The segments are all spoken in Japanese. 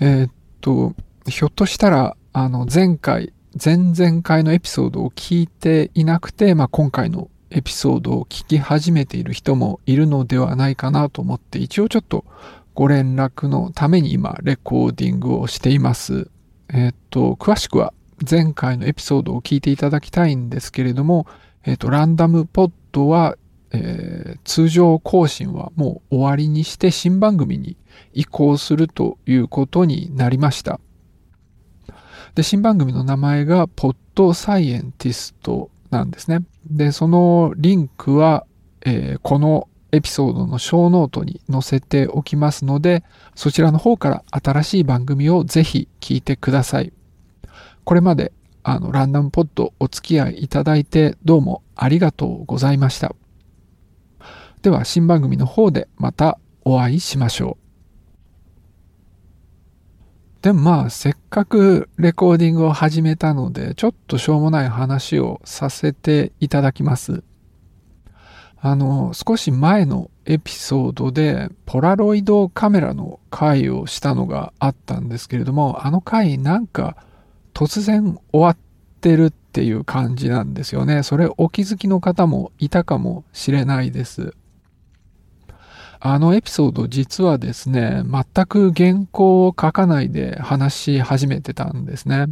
えー、っと、ひょっとしたら、あの、前回、前々回のエピソードを聞いていなくて、まあ、今回のエピソードを聞き始めている人もいるのではないかなと思って、一応ちょっとご連絡のために今、レコーディングをしています。えー、っと、詳しくは前回のエピソードを聞いていただきたいんですけれども、えっと、ランダムポッドは、えー、通常更新はもう終わりにして新番組に移行するということになりました。で、新番組の名前がポッドサイエンティストなんですね。で、そのリンクは、えー、このエピソードのショーノートに載せておきますので、そちらの方から新しい番組をぜひ聞いてください。これまであのランダムポッドお付き合いいただいてどうもありがとうございました。では新番組の方でまたお会いしましょう。でもまあ、せっかくレコーディングを始めたので、ちょっとしょうもない話をさせていただきます。あの、少し前のエピソードで、ポラロイドカメラの回をしたのがあったんですけれども、あの回なんか突然終わってるっていう感じなんですよね。それお気づきの方もいたかもしれないです。あのエピソード実はですね、全く原稿を書かないで話し始めてたんですね。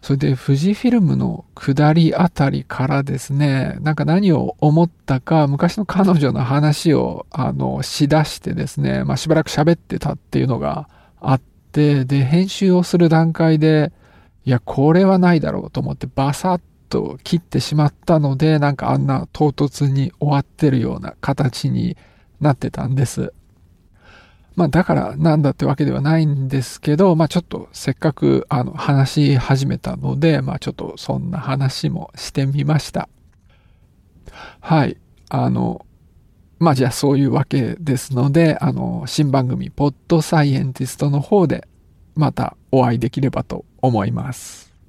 それで富士フィルムの下りあたりからですね、なんか何を思ったか、昔の彼女の話を、あの、しだしてですね、まあしばらく喋ってたっていうのがあって、で、編集をする段階で、いや、これはないだろうと思ってバサッと切ってしまったので、なんかあんな唐突に終わってるような形になってたんです。まあだからなんだってわけではないんですけど、まあちょっとせっかくあの話し始めたので、まあちょっとそんな話もしてみました。はい。あの、まあじゃあそういうわけですので、あの、新番組、ポッドサイエンティストの方でまたお会いできればと思います。